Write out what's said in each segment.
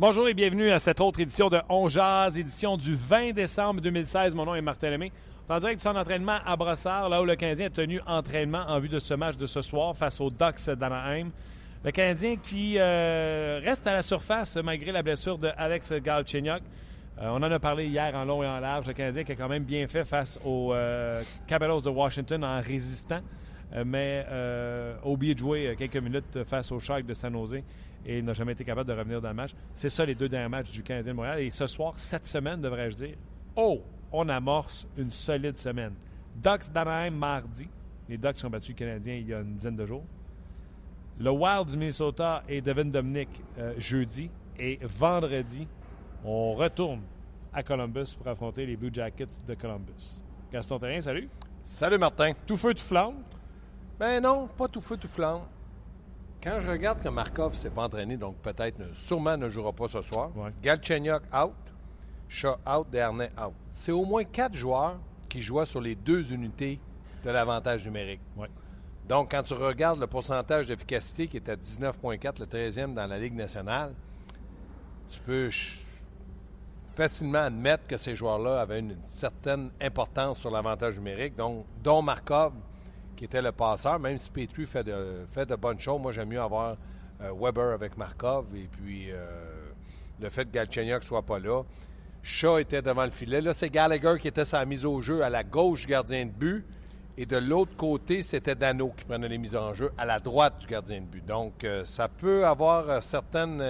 Bonjour et bienvenue à cette autre édition de On Jazz, édition du 20 décembre 2016. Mon nom est Martin Lemay. En direct du centre d'entraînement à Brossard, là où le Canadien a tenu entraînement en vue de ce match de ce soir face aux Ducks d'Anaheim. Le Canadien qui euh, reste à la surface malgré la blessure de Alex Galchenyuk. Euh, on en a parlé hier en long et en large. Le Canadien qui a quand même bien fait face aux euh, de Washington en résistant, euh, mais oublié de jouer quelques minutes face aux Sharks de San Jose et n'a jamais été capable de revenir dans le match. C'est ça les deux derniers matchs du Canadien de Montréal. Et ce soir, cette semaine, devrais-je dire, oh, on amorce une solide semaine. Ducks d'Anaheim mardi. Les Ducks ont battu le Canadien il y a une dizaine de jours. Le Wild du Minnesota et Devin Dominic euh, jeudi. Et vendredi, on retourne à Columbus pour affronter les Blue Jackets de Columbus. Gaston Terrien, salut. Salut Martin. Tout feu, tout flamme? Ben non, pas tout feu, tout flamme. Quand je regarde que Markov s'est pas entraîné, donc peut-être ne- sûrement ne jouera pas ce soir. Ouais. Galchenyuk out, Shaw out, Dernay out. C'est au moins quatre joueurs qui jouaient sur les deux unités de l'avantage numérique. Ouais. Donc, quand tu regardes le pourcentage d'efficacité qui est à 19,4, le 13e dans la Ligue nationale, tu peux facilement admettre que ces joueurs-là avaient une certaine importance sur l'avantage numérique, donc, dont Markov, qui était le passeur, même si Petrie fait de, fait de bonnes choses, moi j'aime mieux avoir euh, Weber avec Markov et puis euh, le fait que Galchenyuk soit pas là. Shaw était devant le filet. Là, c'est Gallagher qui était sa mise au jeu à la gauche du gardien de but. Et de l'autre côté, c'était Dano qui prenait les mises en jeu à la droite du gardien de but. Donc, euh, ça peut avoir certaines.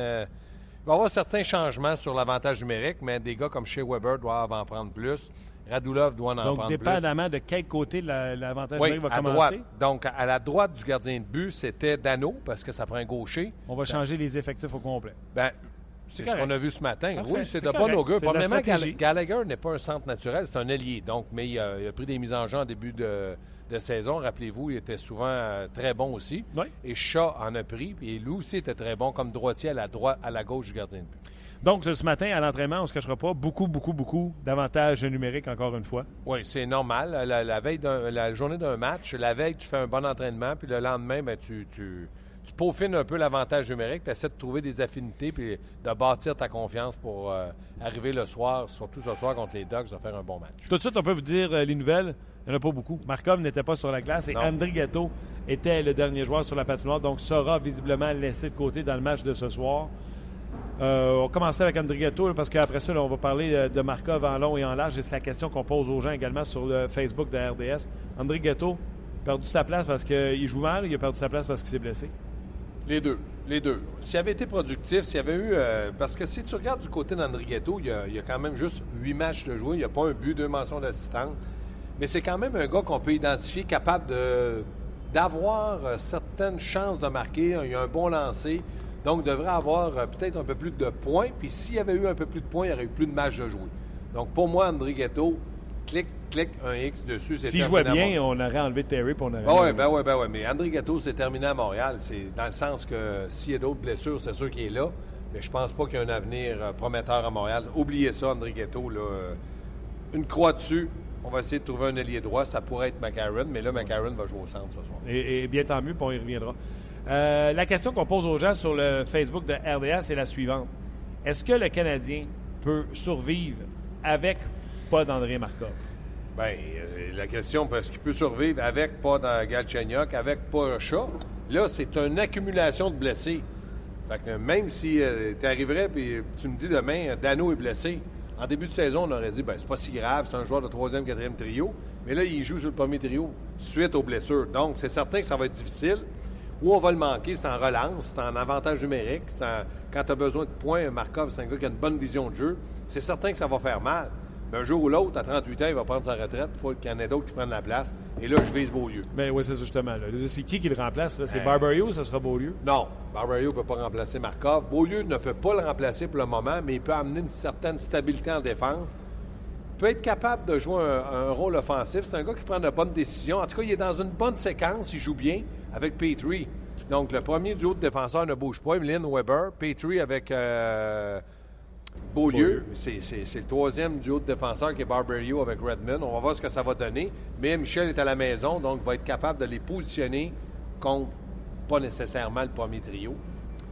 Il va y avoir certains changements sur l'avantage numérique, mais des gars comme Shea Weber doivent en prendre plus. Radulov doit en Donc, prendre plus. dépendamment de quel côté la- l'avantage Oui, numérique va à commencer, droite. Donc, à la droite du gardien de but, c'était Dano, parce que ça prend un gaucher. on va changer les effectifs au complet. Ben, c'est ce qu'on a vu ce matin. Parfait, Oui, c'est de correct. bon augure. Premièrement, Gallagher n'est pas un centre naturel, c'est un ailier. Donc, mais il a, il a pris des mises en jeu en début de, de saison. Rappelez-vous, il était souvent euh, très bon aussi. Oui. Et Shaw en a pris. Et lui aussi était très bon comme droitier à la, droite, à la gauche du gardien de but. Donc, ce matin, à l'entraînement, on ne se cachera pas, beaucoup, beaucoup, beaucoup d'avantages numériques, encore une fois. Oui, c'est normal. La, la veille la journée d'un match, la veille, tu fais un bon entraînement, puis le lendemain, ben, tu, tu, tu peaufines un peu l'avantage numérique, tu essaies de trouver des affinités, puis de bâtir ta confiance pour euh, arriver le soir, surtout ce soir contre les Ducks, de faire un bon match. Tout de suite, on peut vous dire euh, les nouvelles. Il n'y en a pas beaucoup. Markov n'était pas sur la glace et Non. André Gatto était le dernier joueur sur la patinoire, donc sera visiblement laissé de côté dans le match de ce soir. Euh, on va commencer avec André Gatto là, parce qu'après ça, là, on va parler euh, de Markov en long et en large et c'est la question qu'on pose aux gens également sur le Facebook de RDS. André Gatto a perdu sa place parce qu'il joue mal, il a perdu sa place parce qu'il s'est blessé. Les deux. Les deux. S'il avait été productif, s'il y avait eu. euh, parce que si tu regardes du côté d'André Ghetto, il y, a, il y a quand même juste huit matchs de jouer. Il n'y a pas un but, deux mentions d'assistance. Mais c'est quand même un gars qu'on peut identifier capable d'avoir euh, certaines chances de marquer. Il a un bon lancer. Donc, il devrait avoir euh, peut-être un peu plus de points. Puis s'il y avait eu un peu plus de points, il y aurait eu plus de matchs de jouer. Donc, pour moi, André Ghetto, clic, un X dessus. c'est S'il jouait bien, on aurait enlevé Terry puis on aurait. ah ouais, ben ouais, ben ouais. Mais André Gatto, c'est terminé à Montréal. C'est dans le sens que s'il y a d'autres blessures, c'est sûr qu'il est là. Mais je pense pas qu'il y a un avenir euh, prometteur à Montréal. Oubliez ça, André. Là, euh, une croix dessus. On va essayer de trouver un ailier droit. Ça pourrait être McCarron, mais là, McCarron va jouer au centre ce soir. Et, et bien tant mieux, puis on y reviendra. Euh, la question qu'on pose aux gens sur le Facebook de RDA, c'est la suivante. Est-ce que le Canadien peut survivre avec pas d'André Markov? Ben, euh, la question, parce qu'il peut survivre avec pas dans Galchenyuk, avec pas chat. Là, c'est une accumulation de blessés. Fait que même si tu arriverais et tu me dis demain, euh, Dano est blessé, en début de saison, on aurait dit, ben c'est pas si grave, c'est un joueur de troisième, quatrième trio. Mais là, il joue sur le premier trio suite aux blessures. Donc, c'est certain que ça va être difficile. Où on va le manquer, c'est en relance, c'est en avantage numérique. Quand tu as besoin de points, Markov, c'est un gars qui a une bonne vision de jeu. C'est certain que ça va faire mal. Mais un jour ou l'autre, à 38 ans, il va prendre sa retraite. Il faut qu'il y en ait d'autres qui prennent la place. Et là, je vise Beaulieu. Ben oui, c'est ça, justement. là. C'est qui qui le remplace? là? C'est Euh, Barbario ou ça sera Beaulieu? Non, Barbario ne peut pas remplacer Markov. Beaulieu ne peut pas le remplacer pour le moment, mais il peut amener une certaine stabilité en défense. Il peut être capable de jouer un, un rôle offensif. C'est un gars qui prend de bonnes décisions. En tout cas, il est dans une bonne séquence. Il joue bien avec Petrie. Donc, le premier duo de défenseurs ne bouge pas. Emeline Weber. Petrie avec euh, Beaulieu. C'est le troisième duo de défenseurs qui est Barbario avec Redmond. On va voir ce que ça va donner. Mais Michel est à la maison, donc va être capable de les positionner contre pas nécessairement le premier trio.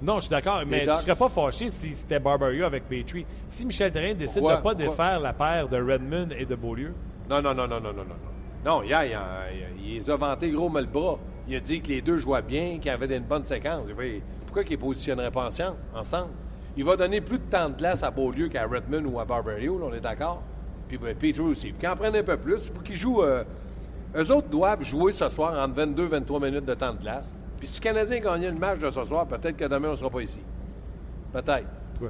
Non, je suis d'accord, mais tu serais pas fâché si c'était Barbario avec Petrie. Si Michel Terrien décide Pourquoi? de pas Pourquoi? défaire la paire de Redmond et de Beaulieu, Non, non, non, non, non, non, non. Non, hier, il, a- il les a vantés gros mais le bras. Il a dit que les deux jouaient bien, qu'ils avaient une bonne séquence. Il Pourquoi qu'ils ne positionneraient pas ensemble? Il va donner plus de temps de glace à Beaulieu qu'à Redmond ou à Barbario, là, on est d'accord? Puis ben, Petrie aussi. Qu'il en prenne un peu plus. Il faut qu'ils jouent... euh, eux autres doivent jouer ce soir entre 22 23 minutes de temps de glace. Puis si le Canadien gagnait le match de ce soir, peut-être que demain, on ne sera pas ici. Peut-être. quoi?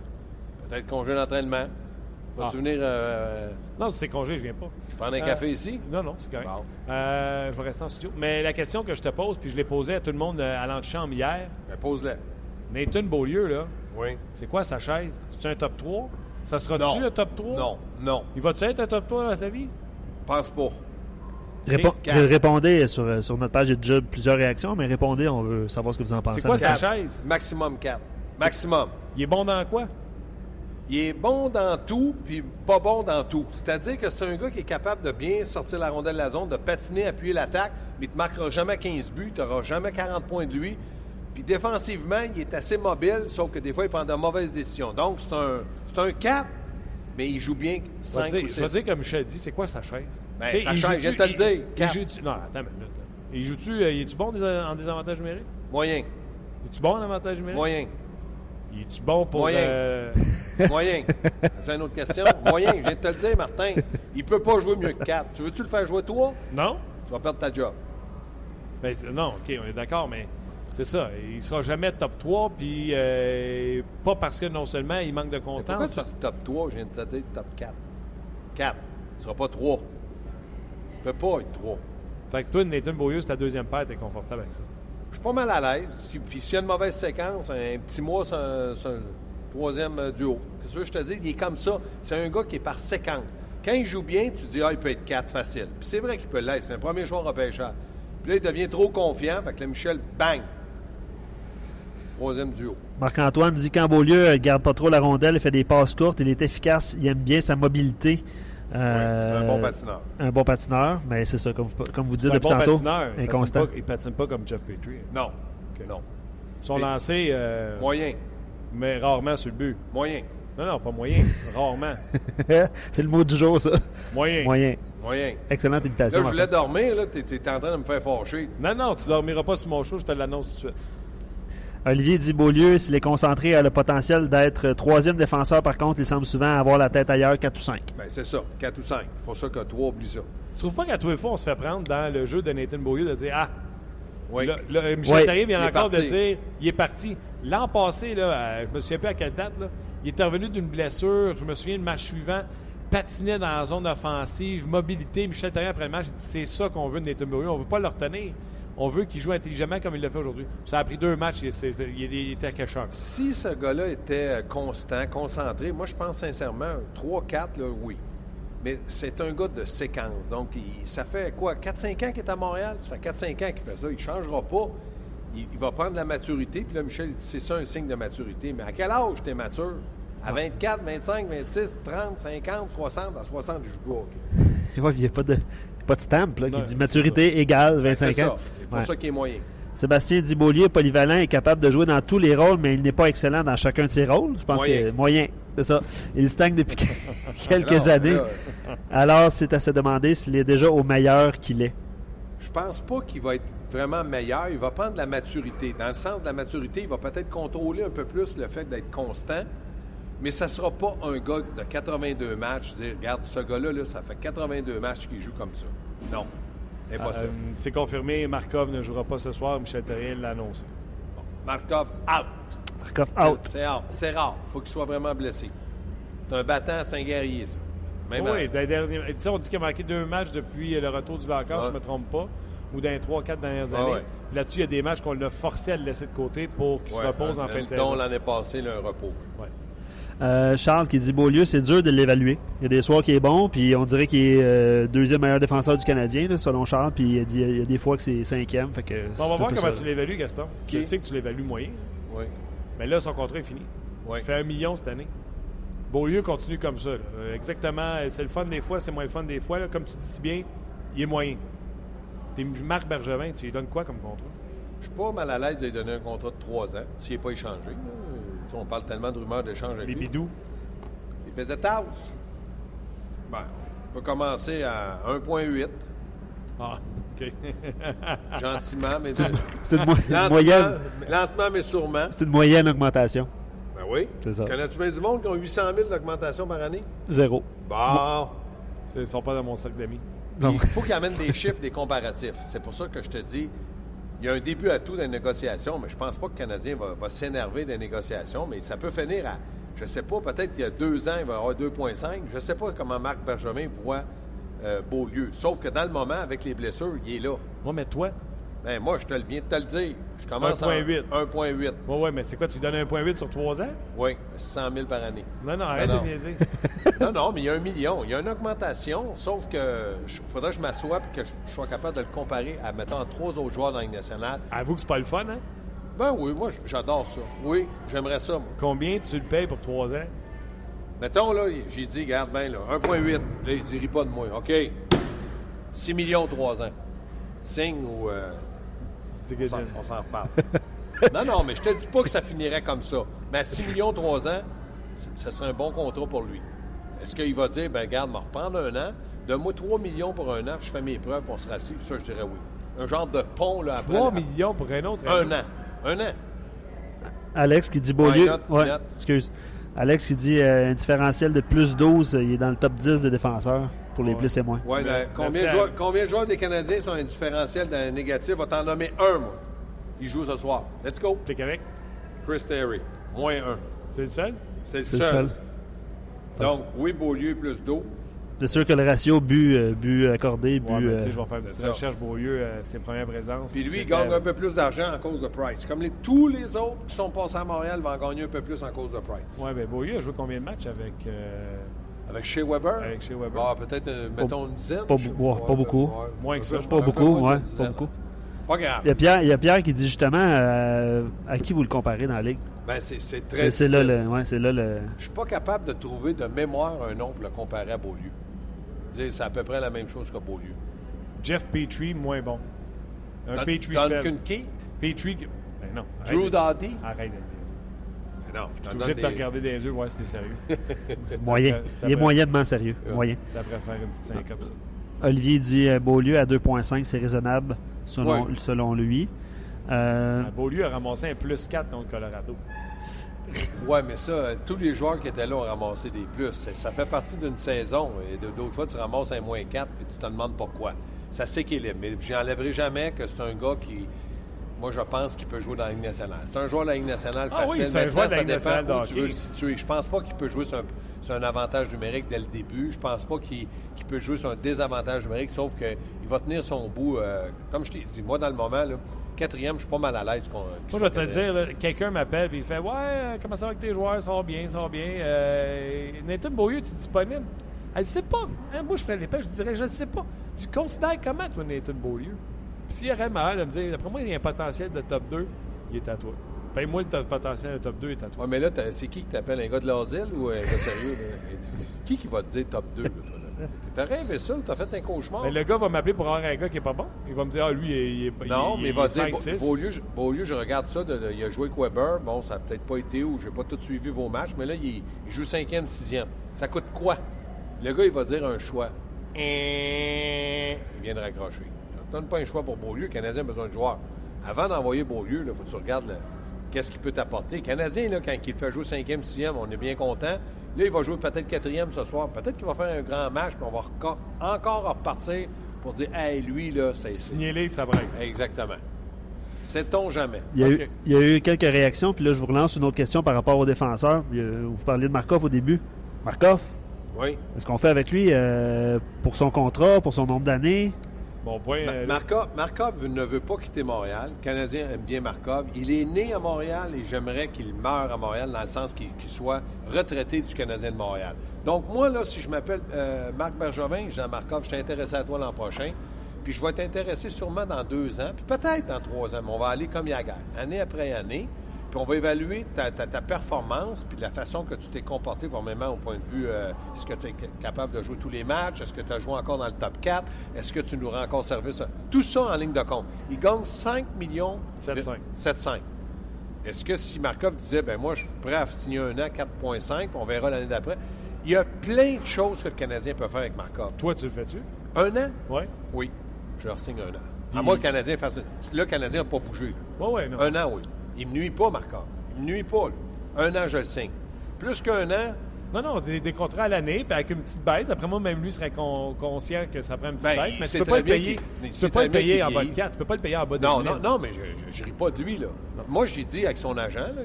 Peut-être congé d'entraînement. Vas-tu Ah. venir euh, Non, si c'est congé, je viens pas. prendre un Euh, café ici? Non, non, c'est correct. Bon. Euh, je vais rester en studio. Mais la question que je te pose, puis je l'ai posée à tout le monde euh, à l'antichambre hier, Ben, pose-le. Nathan Beaulieu, là, Oui. c'est quoi sa chaise? C'est un top 3? Ça sera-tu le top 3? Non, non, Il va-tu être un top 3 dans sa vie? pense pas. Répondez sur, euh, sur notre page, il y a déjà plusieurs réactions, mais répondez, on veut savoir ce que vous en pensez. C'est quoi sa chaise? Maximum 4. Maximum. Il est bon dans quoi? Il est bon dans tout, puis pas bon dans tout. C'est-à-dire que c'est un gars qui est capable de bien sortir la rondelle de la zone, de patiner, appuyer l'attaque, mais il ne te marquera jamais 15 buts, tu n'auras jamais 40 points de lui. Puis défensivement, il est assez mobile, sauf que des fois, il prend de mauvaises décisions. Donc, c'est un, c'est un 4, mais il joue bien Je vais 5 dire, ou je vais 6. dire comme Michel dit, c'est quoi sa chaise? Ben, sa chaise, je viens de te le dire, il joue-tu- Non, attends une minute. Il joue-tu, euh, il est-tu bon en désavantage numérique? Moyen. Il est-tu bon en avantage numérique? Moyen. Il est-tu bon pour... Moyen. euh, Moyen. C'est une autre question. Moyen, je viens de te le dire, Martin. Il peut pas jouer mieux que 4. Tu veux-tu le faire jouer toi? Non? Tu vas perdre ta job. Ben, non, OK, on est d'accord, mais c'est ça. Il sera jamais top 3, puis euh, pas parce que non seulement il manque de Pourquoi constance. tu dis top 3? Je viens de te dire top 4. 4. Il sera pas 3. Il peut pas être 3. Fait que toi, Nathan Beaulieu, c'est ta deuxième paire, t'es confortable avec ça. Je suis pas mal à l'aise. Puis s'il y a une mauvaise séquence, un petit mois, c'est un, c'est un troisième euh, duo. Qu'est-ce que je te dis? Il est comme ça. C'est un gars qui est par séquence. Quand il joue bien, tu dis, ah, il peut être 4 facile. Puis c'est vrai qu'il peut l'être. C'est un premier joueur repêcheur. Puis là, il devient trop confiant. Fait que là, Michel, bang! Troisième duo. Marc-Antoine dit qu'en Beaulieu, il garde pas trop la rondelle, il fait des passes courtes, il est efficace, il aime bien sa mobilité. Euh, c'est un bon patineur. Un bon patineur, mais c'est ça, comme vous, comme vous dites un depuis bon tantôt. patineur. Il patine, inconstant. pas, il patine pas comme Jeff Petrie. Non. Non. Son Et- lancé, euh, Moyen. mais rarement sur le but. Moyen. Non, non, pas moyen. rarement. c'est le mot du jour, ça. Moyen. Moyen. Moyen. Excellente Là, imitation. je voulais dormir, là. T'es, t'es en train de me faire fâcher. Non, non, tu dormiras pas sur mon show, je te l'annonce tout de suite. Olivier dit Beaulieu, s'il est concentré, a le potentiel d'être troisième défenseur. Par contre, il semble souvent avoir la tête ailleurs, 4 ou 5. Ben, c'est ça. 4 ou 5. C'est pour ça que 3, oublie ça. Tu trouves pas qu'à tous les fois, on se fait prendre dans le jeu de Nathan Beaulieu de dire Ah, Oui. Là, là, Michel Oui. Therrien vient encore de dire il est parti. L'an passé, là, à- je me souviens plus à quelle date, là, il est revenu d'une blessure. Je me souviens le match suivant, patinait dans la zone offensive, mobilité. Michel Therrien, après le match, il dit c'est ça qu'on veut de Nathan Beaulieu. On veut pas le retenir. On veut qu'il joue intelligemment comme il l'a fait aujourd'hui. Ça a pris deux matchs. Il, c'est- il- il était chose. Si ce gars-là était euh, constant, concentré, moi, je pense sincèrement, 3-4, là, oui. Mais c'est un gars de séquence. Donc, il- ça fait quoi, 4-5 ans qu'il est à Montréal? Ça fait 4-5 ans qu'il fait ça. Il ne changera pas. Il, il va prendre la maturité. Puis là, Michel, il dit, c'est ça un signe de maturité. Mais à quel âge tu es mature? À 24, 25, 26, 30, 50, 60. À 60, je joue pas au hockey. Tu vois, il n'y a pas de, pas de stamp là, qui dit maturité égale Ben, 25 c'est ans. ça. C'est pour Ouais. ça qu'il est moyen. Sébastien Dibolier est polyvalent est capable de jouer dans tous les rôles, mais il n'est pas excellent dans chacun de ses rôles. Je pense Moyen. que moyen, c'est ça. Il stagne depuis quelques Non, années. là, Alors, c'est à se demander s'il est déjà au meilleur qu'il est. Je pense pas qu'il va être vraiment meilleur. Il va prendre de la maturité. Dans le sens de la maturité, il va peut-être contrôler un peu plus le fait d'être constant. Mais ça ne sera pas un gars de 82 matchs, dire, regarde, ce gars-là, là, ça fait 82 matchs qu'il joue comme ça. Non. Impossible. Euh, c'est confirmé, Markov ne jouera pas ce soir. Michel Terrien l'a annoncé. Markov, out. Markov out. C'est rare. C'est rare. Il faut qu'il soit vraiment blessé. C'est un battant, c'est un guerrier, ça. Même oui, dans les derniers- on dit qu'il a manqué deux matchs depuis le retour du vacances, Ouais. je ne me trompe pas, ou dans les trois, quatre dernières Ah années. ouais. Là-dessus, il y a des matchs qu'on l'a forcé à le laisser de côté pour qu'il se repose un- en fin de dont saison. l'année passée, là, un repos. Ouais. Euh, Charles qui dit Beaulieu, c'est dur de l'évaluer. Il y a des soirs qui est bon, puis on dirait qu'il est euh, deuxième meilleur défenseur du Canadien, là, selon Charles, puis il, a dit- il y a des fois que c'est cinquième. Fait que Bon, on va voir comment ça. tu l'évalues, Gaston. Je sais que tu l'évalues moyen, Oui. mais là, son contrat est fini. Oui. Il fait un million cette année. Beaulieu continue comme ça. là. Euh, exactement. C'est le fun des fois, c'est moins le fun des fois. là. Comme tu dis si bien, il est moyen. T'es Marc Bergevin, tu lui donnes quoi comme contrat? Je suis pas mal à l'aise de lui donner un contrat de 3 ans s'il n'est pas échangé. Là. Tu sais, on parle tellement de rumeurs d'échange avec Les lui. bidous. Les pesetas. Ben, on peut commencer à 1,8, Ah, OK. gentiment, mais C'est une, mo- une lentement, moyenne. lentement, mais sûrement. C'est une moyenne augmentation. Ben oui. C'est ça. Connais-tu bien du monde qui ont 800 000 d'augmentation par année? Zéro. Bon. Ils sont pas dans mon sac d'amis. Il faut qu'il amène des chiffres, des comparatifs. C'est pour ça que je te dis, il y a un début à tout dans les négociations, mais je pense pas que le Canadien va, va s'énerver des négociations, mais ça peut finir à, je sais pas, peut-être qu'il y a deux ans, il va y avoir 2,5. Je sais pas comment Marc Bergevin voit euh, Beaulieu. Sauf que dans le moment, avec les blessures, il est là. Moi, mais toi, Ben, moi, je te le viens de te le dire. Je commence 1,8. à 1,8. ouais, ouais, mais c'est quoi, tu donnes un point 8 sur 3 ans? Oui, 100 000 par année. Non, non, arrête non. de niaiser. Non, non, mais il y a un million. Il y a une augmentation, sauf que il faudrait que je m'assoie et que je, je sois capable de le comparer à, mettons, trois autres joueurs dans la Ligue nationale. Avoue que c'est pas le fun, hein? Ben oui, moi, j'adore ça. Oui, j'aimerais ça, moi. Combien tu le payes pour 3 ans? Mettons, là, j'ai dit, regarde bien, là, 1,8. Là, il dit, ris pas de moi. OK. 6 millions, 3 ans. Signe ou... euh, C'est on s'en- on s'en reparle. non, non, mais je te dis pas que ça finirait comme ça. Mais à 6 millions, 3 ans, ce serait un bon contrat pour lui. Est-ce qu'il va dire, ben regarde, me reprendre un an, donne-moi 3 millions pour un an, puis je fais mes preuves, puis on se rassit? Ça, je dirais oui. Un genre de pont, là, après. 3 la- millions pour un autre. Un an. Un an. Alex qui dit Beaulieu. Not? Ouais, not? excuse. Alex qui dit euh, un différentiel de plus 12, euh, il est dans le top 10 des défenseurs pour les Ouais. plus et moins. Ouais, Mais- là, combien, merci de joueurs, combien de joueurs des Canadiens sont un différentiel d'un négatif? Va t'en nommer un, moi. Il joue ce soir. Let's go. T'es correct? Chris Terry. Moins un. C'est le seul? C'est le C'est seul. Donc, oui, Beaulieu plus 12. C'est sûr que le ratio but, euh, but accordé, but. Ouais, mais tu euh, je vais faire une petite recherche Beaulieu, euh, ses premières présences. Puis lui, il gagne un peu plus d'argent à cause de Price. Comme les- tous les autres qui sont passés à Montréal vont en gagner un peu plus en cause de Price. Ouais, ben Beaulieu a joué combien de matchs avec. euh, Avec Shea Weber? Avec Shea Weber. Bah, peut-être, euh, mettons, une dizaine. pas je- bou- ouais, pas beaucoup. Moins que ça. Pas beaucoup, ouais, pas beaucoup. Pas grave. Il y, a Pierre, il y a Pierre qui dit justement euh, à qui vous le comparez dans la ligue? Ben, c'est, très C'est là, le, ouais, c'est là le. Je suis pas capable de trouver de mémoire un nom pour le comparer à Beaulieu. Dire c'est à peu près la même chose que Beaulieu. Jeff Petrie, moins bon. Un Petrie Duncan. Keith, Petrie. Ben non. Drew Doughty? Arrête niaiser. Non, je suis obligé de te des... regarder les yeux, voir si t'es sérieux. Moyen. t'as- Il est t'as- moyennement sérieux. Moyen. T'apprends faire une petite syncope, ça. Olivier dit euh, Beaulieu à 2,5, c'est raisonnable selon, Ouais. selon lui. Euh, Beaulieu a ramassé un plus 4 contre Colorado. Ouais, mais ça, tous les joueurs qui étaient là ont ramassé des plus. Ça, ça fait partie d'une saison. Et de- d'autres fois, tu ramasses un moins 4 puis tu te demandes pourquoi. Ça s'équilibre. Mais j'enlèverai jamais que c'est un gars qui, moi, je pense qu'il peut jouer dans la Ligue nationale. C'est un joueur de la Ligue nationale Ah oui, facile. c'est un joueur de la Ligue nationale où tu veux le situer. Je pense pas qu'il peut jouer sur un, sur un avantage numérique dès le début. Je pense pas qu'il peut jouer sur un désavantage numérique, sauf qu'il va tenir son bout. euh, comme je t'ai dit, moi, dans le moment, là, quatrième, je suis pas mal à l'aise. Moi, je vais te dire, quelqu'un m'appelle et il fait Ouais, euh, comment ça va avec tes joueurs? Ça va bien, ça va bien. Euh, Nathan Beaulieu, tu es disponible? Elle dit C'est pas. Hein, moi, je ferais l'épée, je dirais Je ne sais pas. Tu considères comment, toi, Nathan Beaulieu? S'il y aurait mal de me dire D'après moi, il y a un potentiel de top 2, il est à toi. Paye-moi le potentiel de top 2, il est à toi. Ouais, mais là, c'est qui qui t'appelle un gars de l'asile ou un gars sérieux? là? qui qui va te dire top 2? Là, toi, là? T'as rêvé ça? T'as fait un cauchemar? Mais le gars va m'appeler pour avoir un gars qui est pas bon. Il va me dire, ah, lui, il est, il est- Non, il, mais il va dire, 5-6. Beaulieu, je- Beaulieu, je regarde ça, de- de- il a joué avec Weber, bon, ça n'a peut-être pas été ou j'ai pas tout suivi vos matchs, mais là, il, il joue cinquième, sixième. Ça coûte quoi? Le gars, il va dire un choix. Il vient de raccrocher. Ça ne donne pas un choix pour Beaulieu, le Canadien a besoin de joueurs. Avant d'envoyer Beaulieu, il faut que tu regardes qu'est-ce qu'il peut t'apporter. Le Canadien, là, quand il fait jouer cinquième, sixième, on est bien content. Là, il va jouer peut-être quatrième ce soir. Peut-être qu'il va faire un grand match, puis on va reco- encore repartir pour dire, hey, lui, là, c'est... Signez-les, ça break. Exactement. Sait-on jamais? Il y, a eu, il y a eu quelques réactions, puis là, je vous relance une autre question par rapport aux défenseurs. Vous parliez de Markov au début. Markov, Oui. est-ce qu'on fait avec lui euh, pour son contrat, pour son nombre d'années? Bon point. Ma- euh. Markov, Markov ne veut pas quitter Montréal. Le Canadien aime bien Markov. Il est né à Montréal et j'aimerais qu'il meure à Montréal dans le sens qu'il soit retraité du Canadien de Montréal. Donc, moi, là, si je m'appelle euh, Marc Bergevin, je dis à Markov, je suis intéressé à toi l'an prochain. Puis je vais t'intéresser sûrement dans deux ans, puis peut-être dans trois ans, mais on va aller comme Yaguer, année après année. Puis on va évaluer ta, ta- ta performance, puis la façon que tu t'es comporté, vraiment au point de vue, euh, est-ce que tu es capable de jouer tous les matchs? Est-ce que tu as joué encore dans le top 4? Est-ce que tu nous rends encore service? Tout ça en ligne de compte. Il gagne 5 millions... 7,5. 7,5. Est-ce que si Markov disait, ben moi, je suis prêt à signer un an, 4,5, puis on verra l'année d'après? Il y a plein de choses que le Canadien peut faire avec Markov. Toi, tu le fais-tu? Un an? Oui. Oui. Je leur signe un an. À Puis- moi, le Canadien fasse. Là, le Canadien n'a pas bougé. Oui, oui, non. Un an, oui. Il ne me nuit pas, Markov. Il me nuit pas. là. Un an, je le signe. Plus qu'un an, Non, non, des, des contrats à l'année, puis avec une petite baisse. Après moi, même lui serait con- conscient que ça prend une petite Ben, baisse, mais tu peux pas le payer. Tu peux pas le payer en bas de vieillit. 4. Tu peux pas le payer en bas de Non, 1000. non, non, mais je ne ris pas de lui, là. Moi, j'ai dit avec son agent, là,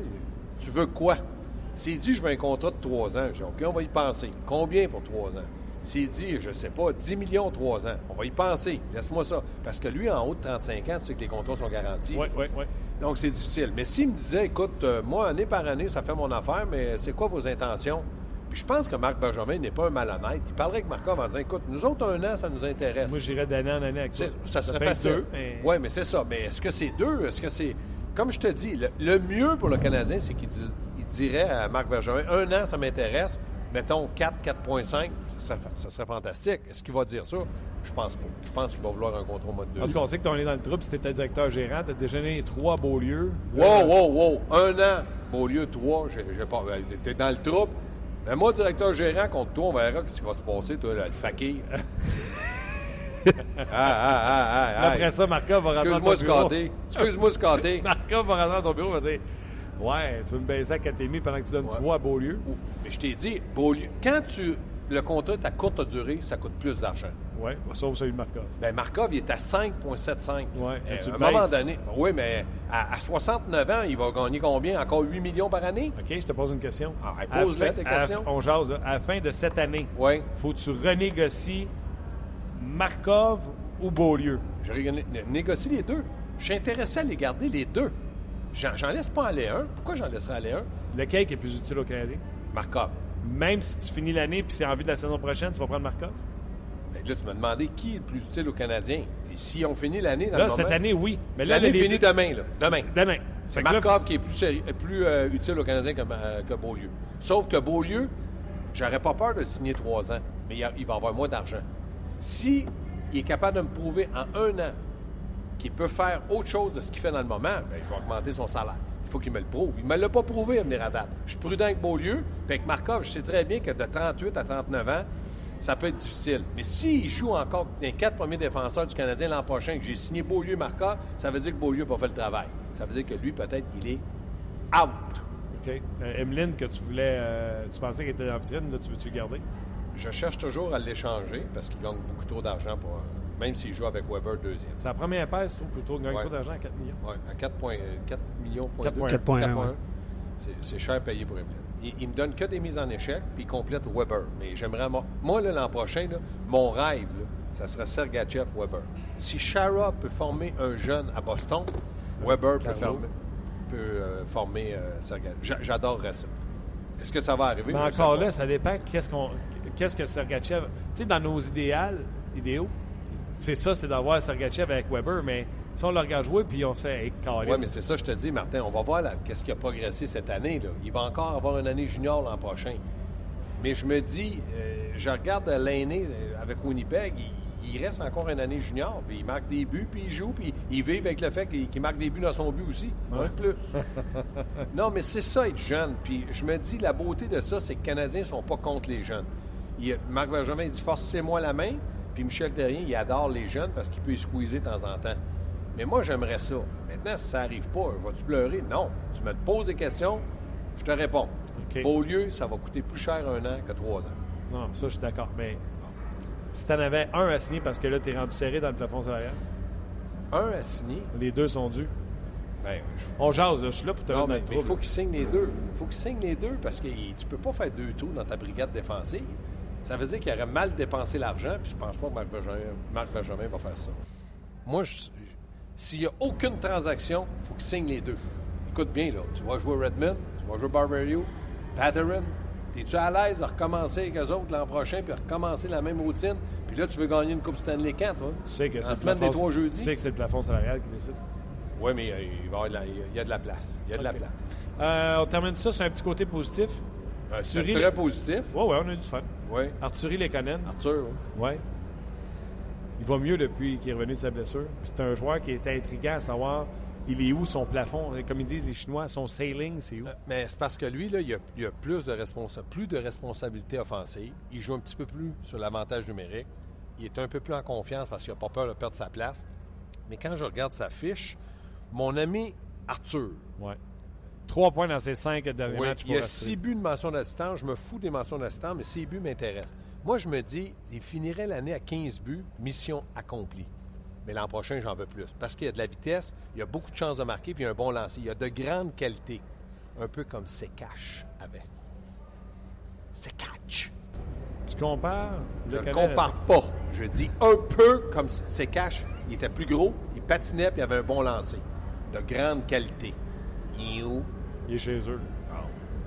tu veux quoi? S'il dit, je veux un contrat de trois ans, j'ai dit, OK, on va y penser. Combien pour trois ans? S'il dit, je sais pas, 10 millions trois ans, on va y penser. Laisse-moi ça. Parce que lui, en haut de 35 ans, tu sais que les contrats sont garantis. Oui, oui, oui. Donc, c'est difficile. Mais s'il me disait, écoute, euh, moi, année par année, ça fait mon affaire, mais c'est quoi vos intentions? Puis je pense que Marc Benjamin n'est pas un malhonnête. Il parlerait avec Markov en disant, écoute, nous autres, un an, ça nous intéresse. Moi, j'irais d'année en année avec. C'est- Ça serait facile. deux, mais- Oui, mais c'est ça. Mais est-ce que c'est deux? Est-ce que c'est. Comme je te dis, le, le mieux pour le Canadien, c'est qu'il dirait à Marc Bergevin un an, ça m'intéresse. Mettons 4, 4,5, ça, serait- ça serait fantastique. Est-ce qu'il va dire ça? Je pense pas. Je pense qu'il va vouloir un contrat au mode 2. En tout cas, on sait que tu es dans le trouble si tu étais directeur gérant. Tu as déjeuné trois beaux lieux. Wow, wow, wow! Un an, Beaulieu, trois, j'ai pas. ben, T'es dans le trouble. Mais moi, directeur gérant, contre toi, on verra ce qui va se passer, toi, là, le fakir. ah, ah, ah, ah, ah. Après ça, Markov va rentrer dans ton Excuse-moi, bureau. Scotty. Excuse-moi, Scotty. Va rentrer dans ton bureau et va dire Ouais, tu veux me baisser à 4,5 pendant que tu donnes Ouais. 3 à Beaulieu? Mais je t'ai dit, Beaulieu, quand tu. Le contrat est à courte durée, ça coûte plus d'argent. Ouais, sauf celui de Markov. Ben Markov, il est à 5,75. Ouais, Euh, à un moment donné. ben oui, mais à, à 69 ans, il va gagner combien? Encore 8 millions par année? OK, je te pose une question. Ah, pose-la, fin- ta à la- question. on jase, là. À la fin de cette année, Oui. faut que tu renégocies Markov ou Beaulieu? Je né- négocie les deux. Je suis intéressé à les garder, les deux. J'en laisse pas aller un. Pourquoi j'en laisserais aller un? Lequel qui est plus utile au Canadien? Markov. Même si tu finis l'année puis c'est en vue de la saison prochaine, tu vas prendre Markov? Ben là, tu m'as demandé qui est le plus utile aux Canadiens. Et si on finit l'année dans Là, le cette moment- année, oui. Mais l'année les- finit demain, là. Demain. Demain. C'est là, Markov qui est plus, plus euh, utile aux Canadiens que, euh, que Beaulieu. Sauf que Beaulieu, j'aurais pas peur de signer trois ans, mais il, a- il va avoir moins d'argent. Si il est capable de me prouver en un an qu'il peut faire autre chose de ce qu'il fait dans le moment, ben, je vais augmenter son salaire. Il faut qu'il me le prouve. Il ne me l'a pas prouvé à venir à date. Je suis prudent avec Beaulieu, puis avec Markov, je sais très bien que de 38 à 39 ans, ça peut être difficile. Mais s'il joue encore les quatre premiers défenseurs du Canadien l'an prochain, que j'ai signé Beaulieu Markov, ça veut dire que Beaulieu n'a pas fait le travail. Ça veut dire que lui, peut-être, il est out. OK. Euh, Emeline, que tu voulais. euh, tu pensais qu'elle était dans la vitrine, là, tu veux-tu le garder? Je cherche toujours à l'échanger parce qu'il gagne beaucoup trop d'argent pour. Euh, même s'il joue avec Weber deuxième. C'est la première passe, trouves, plutôt que gagner Ouais. trop d'argent à 4 millions. Ouais, à 4, points- euh, 4 millions. point 4 deux. points. 4,1, 4,1. ouais. C'est- cher payé pour Emeline. Il, il me donne que des mises en échec, puis il complète Weber. Mais j'aimerais. mo- Moi, là, l'an prochain, là, mon rêve, là, ça serait Sergachev Weber. Si Shara peut former un jeune à Boston, Weber peut, fermer- peut, euh, former euh, Sergachev. J'a- J'adorerais ça. Est-ce que ça va arriver? Mais Je encore là, ça dépend qu'est-ce qu'on, qu'est-ce que Sergachev. Tu sais, dans nos idéals, idéaux, c'est ça, c'est d'avoir Sergachev avec Weber, mais si on le regarde jouer puis on fait, hey, Oui, mais c'est ça, je te dis, Martin. On va voir là, qu'est-ce qui a progressé cette année. Là. Il va encore avoir une année junior l'an prochain. Mais je me dis, euh, je regarde l'aîné euh, avec Winnipeg, il, il reste encore une année junior, puis il marque des buts, puis il joue, puis il vit avec le fait qu'il marque des buts dans son but aussi. Un de plus. non, mais c'est ça, être jeune. Puis je me dis, la beauté de ça, c'est que les Canadiens ne sont pas contre les jeunes. Il- Marc Benjamin il dit forcez-moi la main. Puis Michel Terrien, il adore les jeunes parce qu'il peut les squeezer de temps en temps. Mais moi, j'aimerais ça. Maintenant, si ça n'arrive pas, vas-tu pleurer? Non. Tu me poses des questions, je te réponds. OK. Beaulieu, ça va coûter plus cher un an que trois ans. Non, ça, je suis d'accord. Mais si t'en avais un à signer parce que là, t'es rendu serré dans le plafond salarial, Un à signer, les deux sont dus. ben, je- On jase, là. Je suis là pour te non, mettre mais il faut qu'il signe les deux. Il faut qu'il signe les deux parce que tu peux pas faire deux tours dans ta brigade défensive. Ça veut dire qu'il aurait mal dépensé l'argent, puis je pense pas que Marc Benjamin, Marc Benjamin va faire ça. Moi, s'il n'y a aucune transaction, il faut qu'il signe les deux. Écoute bien, là, tu vas jouer Redmond, tu vas jouer Barberio, Patterson. Es-tu à l'aise de recommencer avec eux autres l'an prochain, puis recommencer la même routine? Puis là, tu veux gagner une Coupe Stanley quand, toi? Tu sais que c'est le semaine des plafond- Tu sais que c'est le plafond salarial qui décide. Oui, mais euh, il, va y a de la place. Il y a de la place. Euh, on termine ça sur un petit côté positif. Euh, c'est très positif. Ouais, ouais, on a eu du fun. Oui. Arthurie Lekonen, Arthur, oui. ouais. Il va mieux depuis qu'il est revenu de sa blessure. C'est un joueur qui est intriguant à savoir il est où son plafond? Comme ils disent les Chinois, son sailing, c'est où? Mais c'est parce que lui, là, il, a, il a plus, de responsa- plus de responsabilités offensives. Il joue un petit peu plus sur l'avantage numérique. Il est un peu plus en confiance parce qu'il n'a pas peur de perdre sa place. Mais quand je regarde sa fiche, mon ami Arthur, Ouais. Trois points dans ses cinq derniers oui, matchs il y a six buts de mention d'assistant. Je me fous des mentions d'assistant, mais six buts m'intéressent. Moi, je me dis, il finirait l'année à 15 buts, mission accomplie. Mais l'an prochain, j'en veux plus. Parce qu'il y a de la vitesse, il y a beaucoup de chances de marquer, puis il y a un bon lancer. Il y a de grandes qualités. Un peu comme Sekash avait. Sekash. Tu compares? Je ne compare pas. Je dis un peu comme Sekash. Il était plus gros, il patinait, puis il avait un bon lancer. De grande qualité. Iou. Il est chez eux.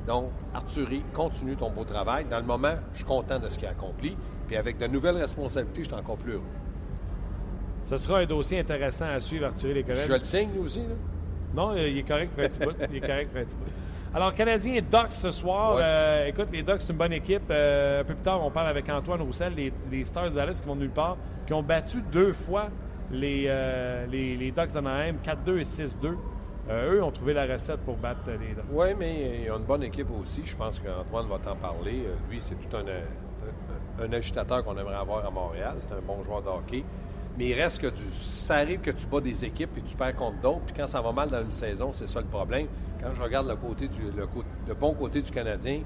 Donc, Arthurie, continue ton beau travail. Dans le moment, je suis content de ce qu'il a accompli. Puis avec de nouvelles responsabilités, je suis encore plus heureux. Ce sera un dossier intéressant à suivre, Arthurie Lekonen. Je le signe, lui aussi. Là? Non, euh, il est correct pour un petit bout. Il est correct pour un petit bout. Alors, Canadiens et Ducks ce soir. Ouais. Euh, écoute, les Ducks, c'est une bonne équipe. Euh, un peu plus tard, on parle avec Antoine Roussel, les, les Stars de Dallas qui vont nulle part, qui ont battu deux fois les, euh, les, les Ducks d'Anaheim, 4-2 et 6-2. Euh, eux ont trouvé la recette pour battre euh, les Ducks. Oui, mais il y a une bonne équipe aussi. Je pense qu'Antoine va t'en parler. Euh, Lui, c'est tout un, euh, un, agitateur qu'on aimerait avoir à Montréal. C'est un bon joueur de hockey. Mais il reste que du. Ça arrive que tu bats des équipes et tu perds contre d'autres. Puis quand ça va mal dans une saison, c'est ça le problème. Quand je regarde le, côté le, le bon côté du Canadien,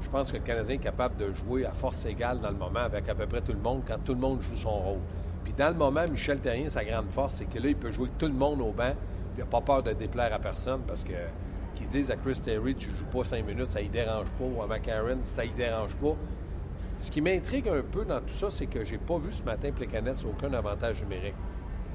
je pense que le Canadien est capable de jouer à force égale dans le moment avec à peu près tout le monde quand tout le monde joue son rôle. Puis dans le moment, Michel Terrien, sa grande force, c'est que là, il peut jouer tout le monde au banc. Puis il n'a pas peur de déplaire à personne parce que qu'ils disent à Chris Terry, tu joues pas cinq minutes, ça ne dérange pas, ou à McCarron, ça ne dérange pas. Ce qui m'intrigue un peu dans tout ça, c'est que j'ai pas vu ce matin Plecanet sur aucun avantage numérique.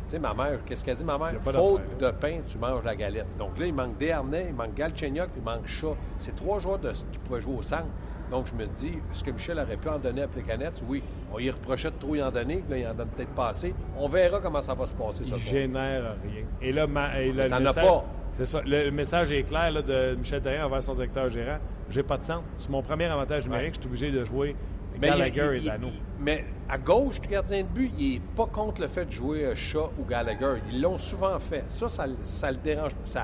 Tu sais, ma mère, qu'est-ce qu'elle dit, ma mère? Faute de pain, tu manges la galette. Donc là, il manque Desharnais, il manque Galchenyuk, il manque Chat. C'est trois joueurs de, qui pouvaient jouer au centre. Donc je me dis, est-ce que Michel aurait pu en donner à Plecanet? Oui. On y reprochait de trop y en donner, puis là, il en donne peut-être pas assez. On verra comment ça va se passer ce Il génère rien. Et là, ma- et là, le message- pas. C'est ça. Le message est clair là, de Michel Terrien envers son directeur gérant. J'ai pas de centre. C'est mon premier avantage numérique. Je suis obligé de jouer Mais Gallagher il- et Dano. il- Mais à gauche du gardien de but, il n'est pas contre le fait de jouer euh, Shaw ou Gallagher. Ils l'ont souvent fait. Ça, ça, ça le dérange. Ça,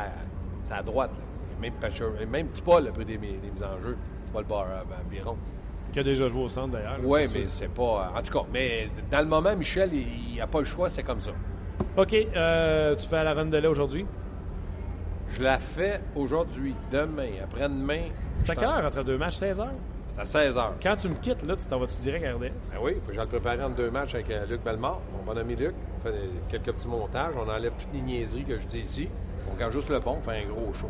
c'est à droite. là. Même, Patcher, même petit Paul a pris des, des mises en jeu. C'est pas le bar, euh, Biron. Qui a déjà joué au centre d'ailleurs. Oui, mais c'est pas. En tout cas, mais dans le moment, Michel, il n'a pas le choix, c'est comme ça. OK. euh, tu fais à la run de lait aujourd'hui? Je la fais aujourd'hui, demain, après-demain. C'est à quelle heure entre deux matchs? 16 heures? C'est à 16 h. Quand tu me quittes, là, tu t'en vas-tu direct à RDS? Ben oui, il faut que j'aille le préparer en deux matchs avec euh, Luc Bellemare, mon bon ami Luc. On fait quelques petits montages, on enlève toutes les niaiseries que je dis ici. On regarde juste le bon, on fait un gros show.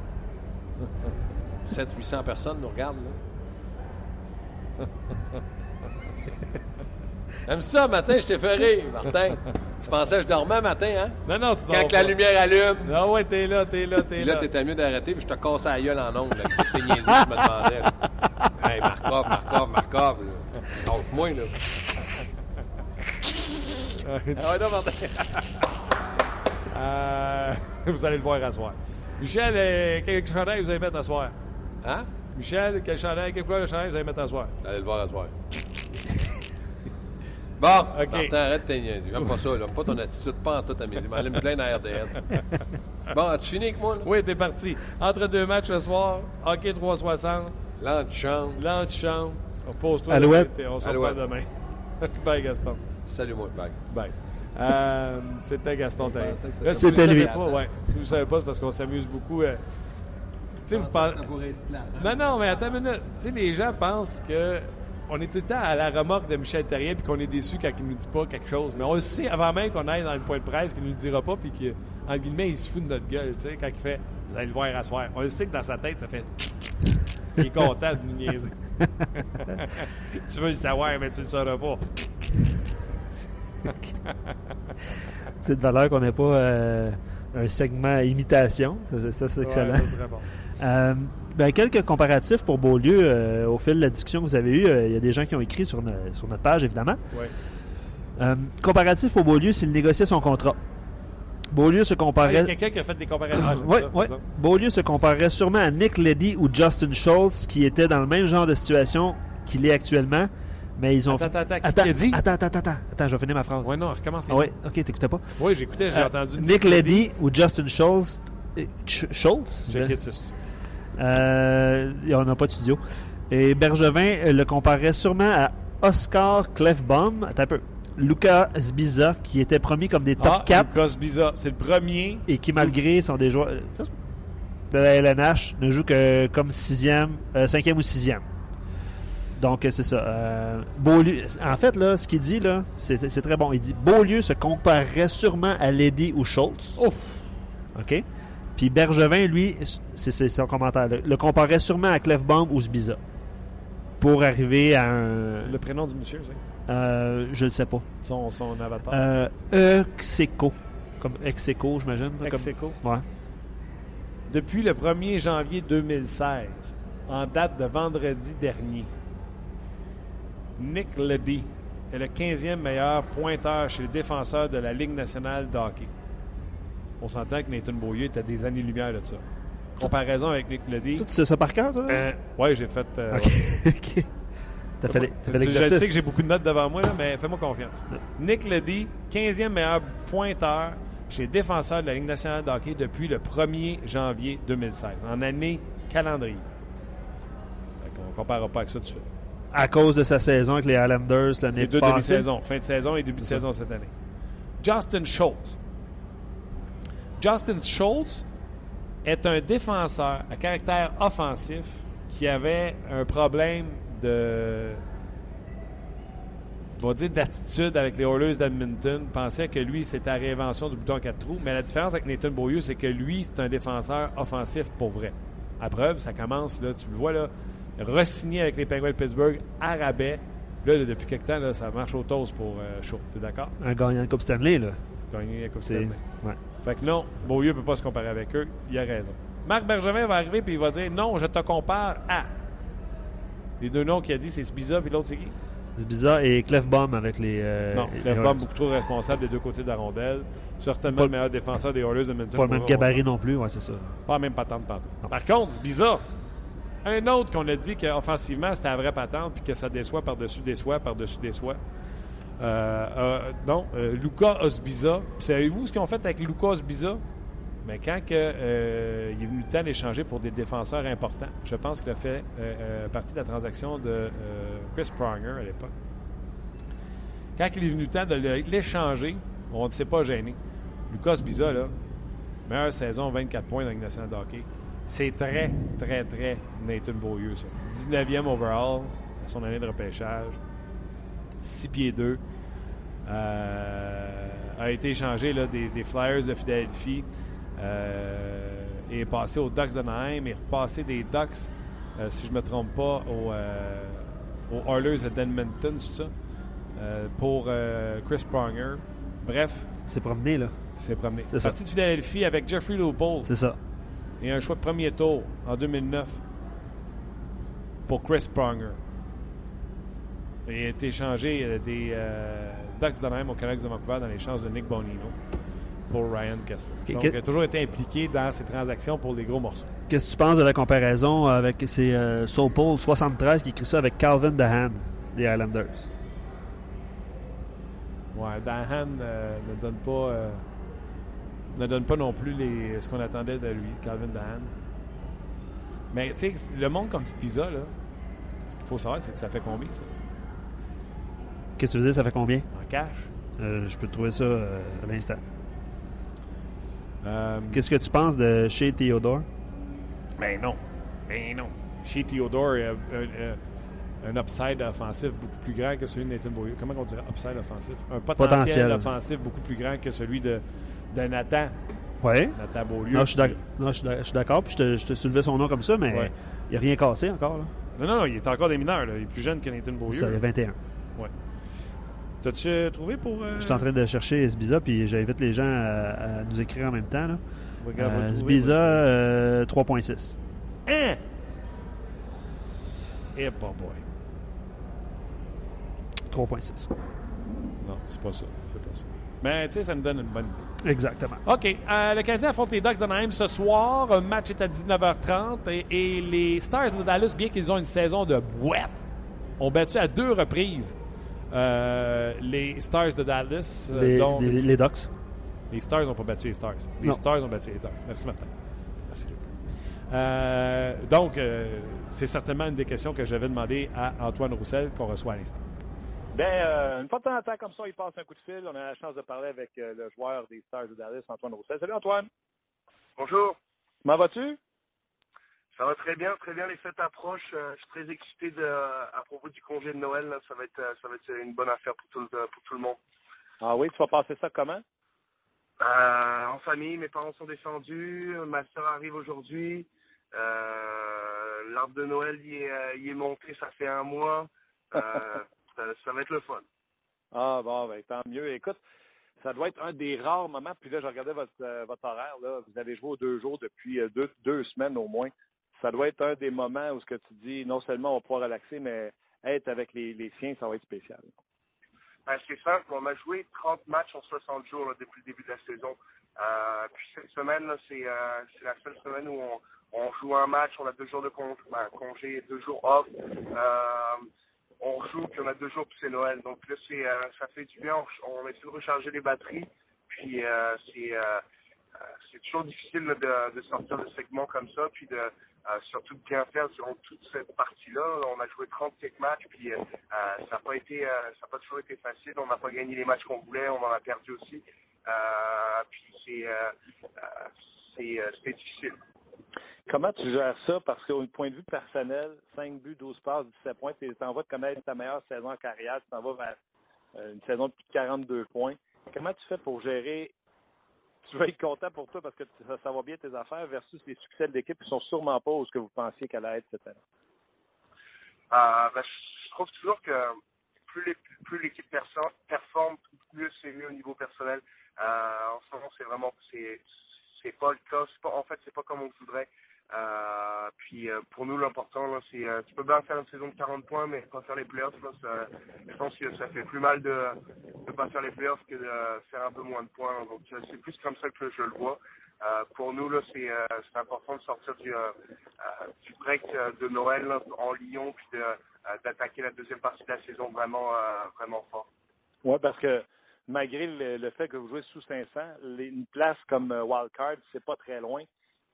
700-800 personnes nous regardent, là. T'aimes ça, matin, je t'ai fait rire, Martin. Tu pensais que je dormais matin, hein? Non, non, tu Quand que la lumière allume. Ah ouais, t'es là, t'es là, t'es là. là, t'étais mieux d'arrêter, puis je te casse la gueule en ongle, avec toutes tes niaiseries que tu me demandais. là. Hey, Markov, Markov, Markov, là. Donc, moi, là. Ah ouais, non, Martin. Euh, vous allez le voir à soir. Michel, euh, quel chandail vous allez mettre à soir? Hein? Michel, quel chandail, quelle couleur de chandail vous allez mettre à soir? Allez le voir à soir. Bon, OK. Martin, arrête tes niaiseries. J'aime pas ça, là. Pas ton attitude, pas en tout à mes Il m'en plein dans RDS. Bon, as-tu fini avec moi, là? Oui, t'es parti. Entre deux matchs ce soir, hockey 360, L'antichambre. l'antichambre. Repose-toi. Alouette. On Alouette. parle demain. Bye, Gaston. Salut-moi, bye. Bye. Euh, C'était Gaston c'était- le lui. savez pas, ouais, si vous ne savez pas, c'est parce qu'on s'amuse beaucoup. euh, tu sais, vous parlez- Non, non, mais attends une minute. Tu sais, les gens pensent que on est tout le temps à la remorque de Michel Terrien puis qu'on est déçu quand il nous dit pas quelque chose. Mais on le sait avant même qu'on aille dans le point de presse qu'il nous le dira pas puis qu'en guillemets, il se fout de notre gueule, tu sais, quand il fait « Vous allez le voir à soir ». On le sait que dans sa tête, ça fait « Il est content de nous niaiser. » Tu veux le savoir, mais tu le sauras pas. C'est de valeur qu'on n'ait pas euh, un segment imitation. Ça, ça, ça, c'est excellent. Ouais, Euh, ben, quelques comparatifs pour Beaulieu euh, au fil de la discussion que vous avez eue. euh, Il y a des gens qui ont écrit sur, no- sur notre page, évidemment. Ouais. Euh, comparatif pour Beaulieu, s'il négociait son contrat. Beaulieu se Ah, Il y a comparait. quelqu'un qui a fait des comparaisons. Ah, j'aime Ouais, ça, ouais. ça. Beaulieu se comparait sûrement à Nick Leddy ou Justin Schultz, qui étaient dans le même genre de situation qu'il est actuellement, mais ils ont. Attends, attends, attends. attends, dit? attends, attends, attends, attends, je vais finir ma phrase. Ouais, non, recommence. Ah ouais, ok, t'écoutais pas. Oui, j'écoutais, j'ai entendu. Nick Leddy ou Justin Schultz. Sch- Schultz ça. Euh, on n'a pas de studio. Et Bergevin euh, le comparait sûrement à Oscar Clefbaum. Attends un peu. Lucas Sbiza, qui était promis comme des top ah, 4 Lucas Biza, c'est le premier. et qui, malgré sont des joueurs de la LNH, ne joue que comme sixième, euh, cinquième ou sixième. Donc, euh, c'est ça. Euh, Beaulieu, en fait, là, ce qu'il dit, là, c'est c'est très bon. Il dit Beaulieu se comparerait sûrement à Ledy ou Schultz. Oh! OK? Puis Bergevin, lui, c'est son commentaire, là, le comparait sûrement à Clefbaum ou Sbiza. Pour arriver à un. C'est le prénom du monsieur, c'est euh, je ne sais pas. son, son avatar. Euh, Execo. Comme Execo, j'imagine. là, comme- Execo. Ouais. Depuis le 1er janvier 2016, en date de vendredi dernier, Nick Leddy est le 15e meilleur pointeur chez les défenseurs de la Ligue nationale de hockey. On s'entend que Nathan Beaulieu était à des années-lumière de ça. Comparaison avec Nick tu sais ça par cœur, toi? Euh, ouais, j'ai fait. euh, OK. OK. T'as fait, Tu- Je sais que j'ai beaucoup de notes devant moi, là, mais fais-moi confiance. Nick Leddy, 15e meilleur pointeur chez les défenseurs de la Ligue nationale de hockey depuis le 1er janvier 2016, en année calendrier. On ne comparera pas avec ça tout de suite. À cause de sa saison avec les Islanders l'année C'est deux passée. demi-saisons, fin de saison et début de saison cette année. Justin Schultz. Justin Schultz est un défenseur à caractère offensif qui avait un problème de on va dire d'attitude avec les Oilers d'Edmonton, pensait que lui, c'était la réinvention du bouton 4 trous. Mais la différence avec Nathan Beaulieu, c'est que lui, c'est un défenseur offensif pour vrai. À preuve, ça commence, là, tu le vois, là, re-signé avec les Penguins de Pittsburgh à rabais. Là, là, depuis quelque temps, là, ça marche au toast pour euh, Schultz. T'es d'accord? Un gagnant de Coupe Stanley, là. Gagner la Coupe. Stanley. Ouais. Fait que non, Beaulieu ne peut pas se comparer avec eux. Il a raison. Marc Bergevin va arriver et il va dire non, je te compare à. Les deux noms qu'il a dit, c'est Sbiza puis l'autre, c'est qui? Sbiza et Clefbaum avec les. euh, Non, Clef Oilers. beaucoup trop responsable des deux côtés de la rondelle. Certainement Pas- le meilleur défenseur des Oilers de Edmonton. Pas le même gabarit on non plus, ouais, c'est ça. Pas la même patente partout. Non. Par contre, Sbiza, un autre qu'on a dit qu'offensivement, c'était la vraie patente puis que ça déçoit par-dessus déçoit par-dessus déçoit. Euh, non, euh, Luca Osbiza. Savez-vous ce qu'ils ont fait avec Luca Osbiza? Mais quand euh, il est venu le temps d'échanger pour des défenseurs importants, je pense qu'il a fait euh, euh, partie de la transaction de euh, Chris Pronger à l'époque. Quand il est venu le temps de le- l'échanger, on ne s'est pas gêné. Lucas Biza, là, meilleure saison, 24 points dans nationale de hockey. C'est très, très, très Nathan Beaulieu, ça. 19e overall à son année de repêchage. 6 pieds 2. Euh, a été échangé là, des, des Flyers de Philadelphie. Euh, et est passé aux Ducks d'Anaheim. Et repassé des Ducks, euh, si je ne me trompe pas, aux, aux Oilers d'Edmonton, c'est ça? Pour Chris Pronger. Bref, C'est promené, là. c'est promené. C'est. Parti de Philadelphie avec Jeffrey Lupul C'est ça. et un choix de premier tour en 2009 pour Chris Pronger. Il a été échangé euh, des euh, Ducks d'Anaheim aux Canucks de Vancouver dans l'échange de Nick Bonino pour Ryan Kessler. Donc, il a toujours été impliqué dans ces transactions pour les gros morceaux. Qu'est-ce que tu penses de la comparaison avec c'est euh, Soul Paul 73 qui écrit ça avec Calvin Dehan des Islanders? Ouais, Dahan euh, ne donne pas euh, ne donne pas non plus les, ce qu'on attendait de lui, Calvin Dahan. Mais tu sais, le monde comme Pizza, là, ce qu'il faut savoir, c'est que ça fait combien, ça? Qu'est-ce que tu veux dire, ça fait combien? En cash? Euh, je peux te trouver ça euh, à l'instant. Euh, Qu'est-ce que tu penses de chez Theodore? Ben non. Ben non. Chez Theodore, il y a un, upside offensif beaucoup plus grand que celui de Nathan Beaulieu. Comment on dirait upside offensif? Un potentiel, Potentiel. offensif beaucoup plus grand que celui de, de Nathan. Ouais. Nathan Beaulieu. Non, je suis d'accord, puis je te, je te soulevais son nom comme ça, mais Ouais. il n'y a rien cassé encore. Là. Non, non, non, il est encore des mineurs. là. Il est plus jeune que Nathan Beaulieu. Ça, il a 21. T'as-tu euh, trouvé pour. euh, Je suis en train de chercher Sbiza, puis j'invite les gens à, à nous écrire en même temps. Là. Regarde, Euh, Sbiza, euh, 3.6. Hein? Eh, pas boy. 3.6. Non, c'est pas ça. C'est pas ça. Mais tu sais, ça me donne une bonne idée. Exactement. OK. euh, le Canadien affronte les Ducks d'Anaheim ce soir. Un match est à 19h30. Et, et les Stars de Dallas, bien qu'ils ont une saison de boîte, ont battu à deux reprises euh, les Stars de Dallas. euh, Les, dont- les, les Ducks. les Stars n'ont pas battu les Stars. Les Non. Stars ont battu les Ducks. Merci, Martin. Merci, Luc. Euh, donc, euh, c'est certainement une des questions que j'avais demandé à Antoine Roussel qu'on reçoit à l'instant. Ben, euh, une fois de temps en temps, comme ça, il passe un coup de fil. On a la chance de parler avec euh, le joueur des Stars de Dallas, Antoine Roussel. Salut, Antoine. Bonjour, Comment vas-tu? Ça va très bien, très bien. Les fêtes approchent. Euh, je suis très excité de, à propos du congé de Noël. là. Ça va être, euh, ça va être une bonne affaire pour tout, le- pour tout le monde. Ah oui, tu vas passer ça comment? Euh, en famille, mes parents sont descendus. Ma soeur arrive aujourd'hui. Euh, L'arbre de Noël y est, y est monté. Ça fait un mois. Euh, ça, ça va être le fun. Ah bon, ben, tant mieux. Écoute, ça doit être un des rares moments. Puis là, je regardais votre, votre horaire. Là. Vous avez joué aux deux jours depuis deux, deux semaines au moins. Ça doit être un des moments où ce que tu dis, non seulement on va pouvoir relaxer, mais être avec les, les siens, ça va être spécial. Ben, c'est simple, on a joué 30 matchs en 60 jours depuis le début de la saison. Euh, puis cette semaine, euh, c'est la seule semaine où on, on joue un match, on a deux jours de ben, congé, deux jours off. Euh, on joue, puis on a deux jours, puis c'est Noël. Donc là, ça fait du bien, on, essaie de recharger les batteries. Puis c'est, toujours difficile de, de sortir de segments comme ça, puis de euh, surtout bien faire durant toute cette partie-là. On a joué 37 matchs, puis euh, euh, ça n'a pas été, euh, ça pas toujours été facile. On n'a pas gagné les matchs qu'on voulait, on en a perdu aussi. Puis c'est, difficile. Comment tu gères ça? Parce qu'au point de vue personnel, 5 buts, 12 passes, 17 points, tu t'en vas de connaître ta meilleure saison en carrière, tu t'en vas vers une saison de 42 points. Comment tu fais pour gérer, tu vas être content pour toi parce que ça, va bien tes affaires versus les succès de l'équipe qui sont sûrement pas où ce que vous pensiez qu'elle allait être? Euh, ben, je trouve toujours que plus plus l'équipe performe, mieux c'est mieux au niveau personnel. Euh, en ce moment, c'est vraiment c'est pas le cas. Pas, en fait, c'est pas comme on voudrait. Euh, puis euh, pour nous, l'important, c'est euh, tu peux bien faire une saison de 40 points, mais pas faire les playoffs. Je pense que ça fait plus mal de ne pas faire les playoffs que de faire un peu moins de points. Donc euh, c'est plus comme ça que je le vois. Pour nous, c'est important de sortir du, break de Noël en Lyon, puis d'attaquer la deuxième partie de la saison vraiment, vraiment fort. Oui, parce que malgré le, fait que vous jouez sous 500, les- une place comme wildcard, c'est pas très loin.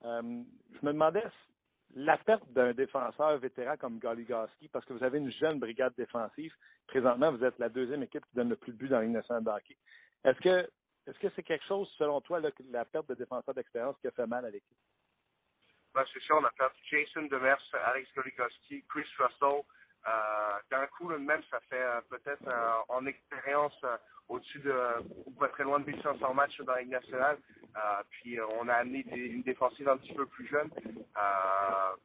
Euh, je me demandais la perte d'un défenseur vétéran comme Goligoski, parce que vous avez une jeune brigade défensive. Présentement, vous êtes la deuxième équipe qui donne le plus de buts dans Ligue nationale. Est-ce que est-ce que c'est quelque chose, selon toi, la perte de défenseur d'expérience qui a fait mal à l'équipe? Ben, c'est sûr, on a perdu Jason Demers, Alex Goligoski, Chris Russell. Euh, D'un coup, là, même, ça fait euh, peut-être euh, en expérience au-dessus de, ou pas très loin de 1500 matchs dans la Ligue nationale. Puis on a amené une défensive un petit peu plus jeune.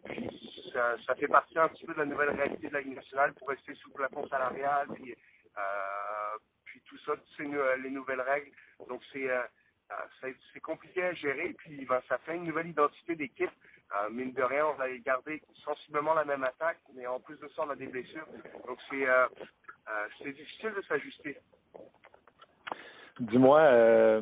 Puis ça, fait partie un petit peu de la nouvelle réalité de la Ligue nationale pour rester sous plafond salarial. Puis, puis tout ça, toutes ces nou- les nouvelles règles. Donc c'est c'est c'est compliqué à gérer. Puis ben, ça fait une nouvelle identité d'équipe. Euh, mine de rien, on a gardé sensiblement la même attaque, mais en plus de ça, on a des blessures. Donc c'est euh, euh, c'est difficile de s'ajuster. Dis-moi, euh,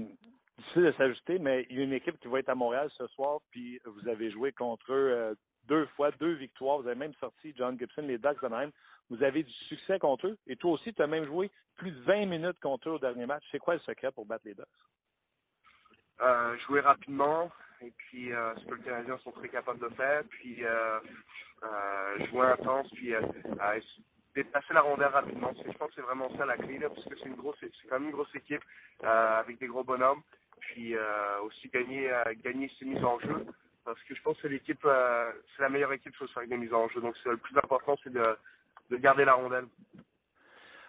difficile de s'ajuster, mais il y a une équipe qui va être à Montréal ce soir, puis vous avez joué contre eux deux fois, deux victoires. Vous avez même sorti John Gibson, les Ducks de même. Vous avez du succès contre eux. Et toi aussi, tu as même joué plus de 20 minutes contre eux au dernier match. C'est quoi le secret pour battre les Ducks? Euh, jouer rapidement, et puis euh, ce que les Canadiens sont très capables de faire, puis euh, euh, jouer intense, puis déplacer la rondelle rapidement. Je pense que c'est vraiment ça la clé, là, parce que c'est quand même une grosse équipe avec des gros bonhommes, puis aussi gagner, gagner ses mises en jeu, parce que je pense que l'équipe, c'est la meilleure équipe sur faire des mises en jeu. Donc le plus important, c'est de, de garder la rondelle.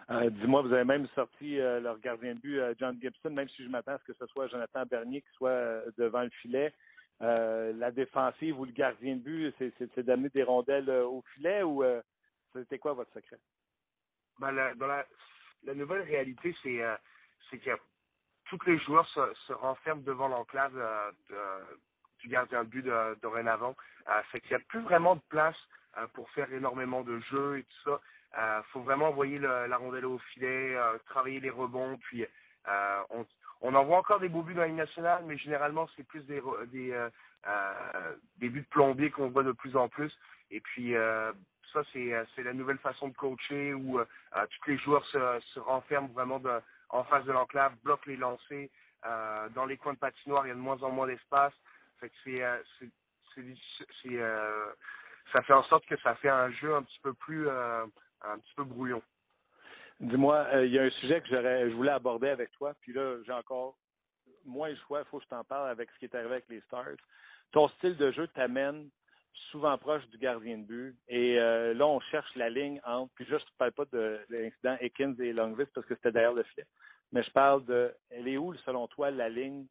Dis-moi, vous avez même sorti leur gardien de but, John Gibson, même si je m'attends à ce que ce soit Jonathan Bernier qui soit devant le filet. Euh, la défensive ou le gardien de but, c'est- c'est c'est d'amener des rondelles euh, au filet ou euh, c'était quoi votre secret? Ben, la, la, nouvelle réalité, c'est euh, c'est que tous les joueurs se, renferment devant l'enclave du gardien de but dorénavant. Fait qu'il n'y a plus vraiment de place pour faire énormément de jeux et tout ça. Il faut vraiment envoyer le- la rondelle au filet, travailler les rebonds, puis on, on en voit encore des beaux buts dans la Ligue nationale, mais généralement c'est plus des, euh, euh, des buts de plombier qu'on voit de plus en plus. Et puis euh, ça, c'est la nouvelle façon de coacher où tous les joueurs se, renferment vraiment en face de l'enclave, bloquent les lancers. Dans les coins de patinoire, il y a de moins en moins d'espace. Ça fait en sorte que ça fait un jeu un petit peu plus, un petit peu brouillon. Dis-moi, euh, il y a un sujet que je voulais aborder avec toi, puis là, j'ai encore moins le choix, il faut que je t'en parle avec ce qui est arrivé avec les Stars. Ton style de jeu t'amène souvent proche du gardien de but. Et euh, là, on cherche la ligne entre, puis juste, je ne parle pas de, de l'incident Ekins et Longvis parce que c'était derrière le filet. Mais je parle de, elle est où, selon toi, la ligne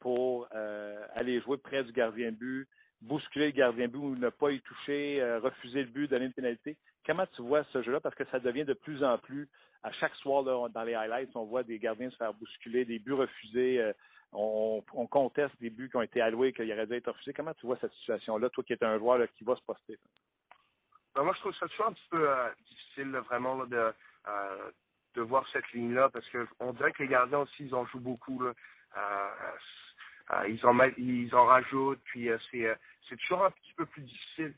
pour euh, aller jouer près du gardien de but, bousculer le gardien de but ou ne pas y toucher, refuser le but, donner une pénalité? Comment tu vois ce jeu-là? Parce que ça devient de plus en plus, à chaque soir, dans les highlights, on voit des gardiens se faire bousculer, des buts refusés. euh, on, on conteste des buts qui ont été alloués, qu'il aurait dû être refusés. Comment tu vois cette situation-là, toi qui es un joueur qui va se poster? Ben, moi, je trouve ça toujours un petit peu euh, difficile, vraiment, de, euh, de voir cette ligne-là, parce que on dirait que les gardiens aussi, ils en jouent beaucoup. Ils en ils en rajoutent, puis c'est toujours un petit peu plus difficile.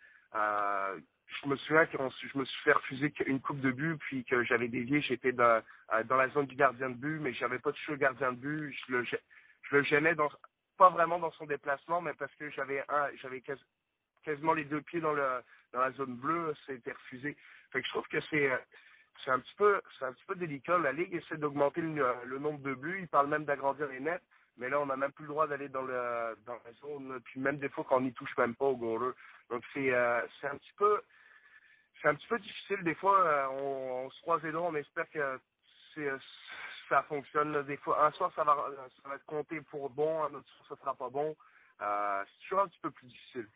Je me souviens que je me suis fait refuser une coupe de but, puis que j'avais dévié, j'étais dans, euh, dans la zone du gardien de but, mais j'avais pas touché le gardien de but. Je le, je le gênais pas vraiment dans son déplacement, mais parce que j'avais quasiment les deux pieds dans la zone bleue, c'était refusé. Fait que je trouve que c'est euh, un petit peu un petit peu délicat. La ligue essaie d'augmenter le, nombre de buts. Ils parlent même d'agrandir les nets, mais là on n'a même plus le droit d'aller dans dans la zone. Puis même des fois qu'on n'y touche même pas au goaler. Donc c'est euh, c'est un petit peu c'est un petit peu difficile. Des fois euh, on, on se croise les doigts, on espère que c'est euh, ça fonctionne. là. Des fois un soir ça va ça va être compté pour bon, un autre soir ça sera pas bon. Euh, c'est toujours un petit peu plus difficile.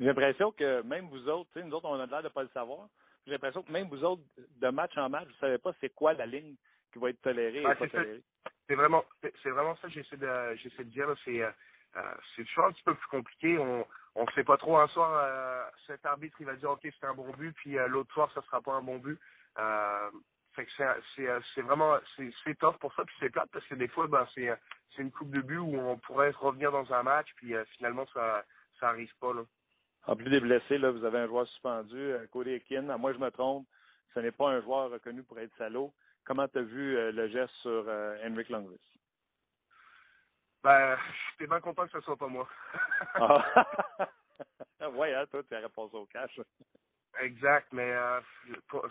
J'ai l'impression que même vous autres, tu sais, nous autres, on a l'air de pas le savoir. J'ai l'impression que même vous autres, de match en match, vous ne savez pas c'est quoi la ligne qui va être tolérée et Ouais, pas c'est ça. tolérée. c'est vraiment c'est c'est vraiment ça que j'essaie de j'essaie de dire là. c'est euh, euh, c'est toujours un petit peu plus compliqué on on sait pas trop un soir euh, cet arbitre il va dire ok c'est un bon but puis euh, l'autre soir ça sera pas un bon but c'est vraiment c'est tough pour ça puis c'est plate parce que des fois ben c'est une coupe de but où on pourrait revenir dans un match puis finalement ça ça arrive pas là En plus des blessés, là, vous avez un joueur suspendu, Cody Ekin. Moi, je me trompe, ce n'est pas un joueur reconnu pour être salaud. Comment tu as vu le geste sur Henrik Lundqvist? Ben j'étais bien content que ce soit pas moi Ah. ouais, hein, toi, tu passé au cash. Exact, mais euh, pour-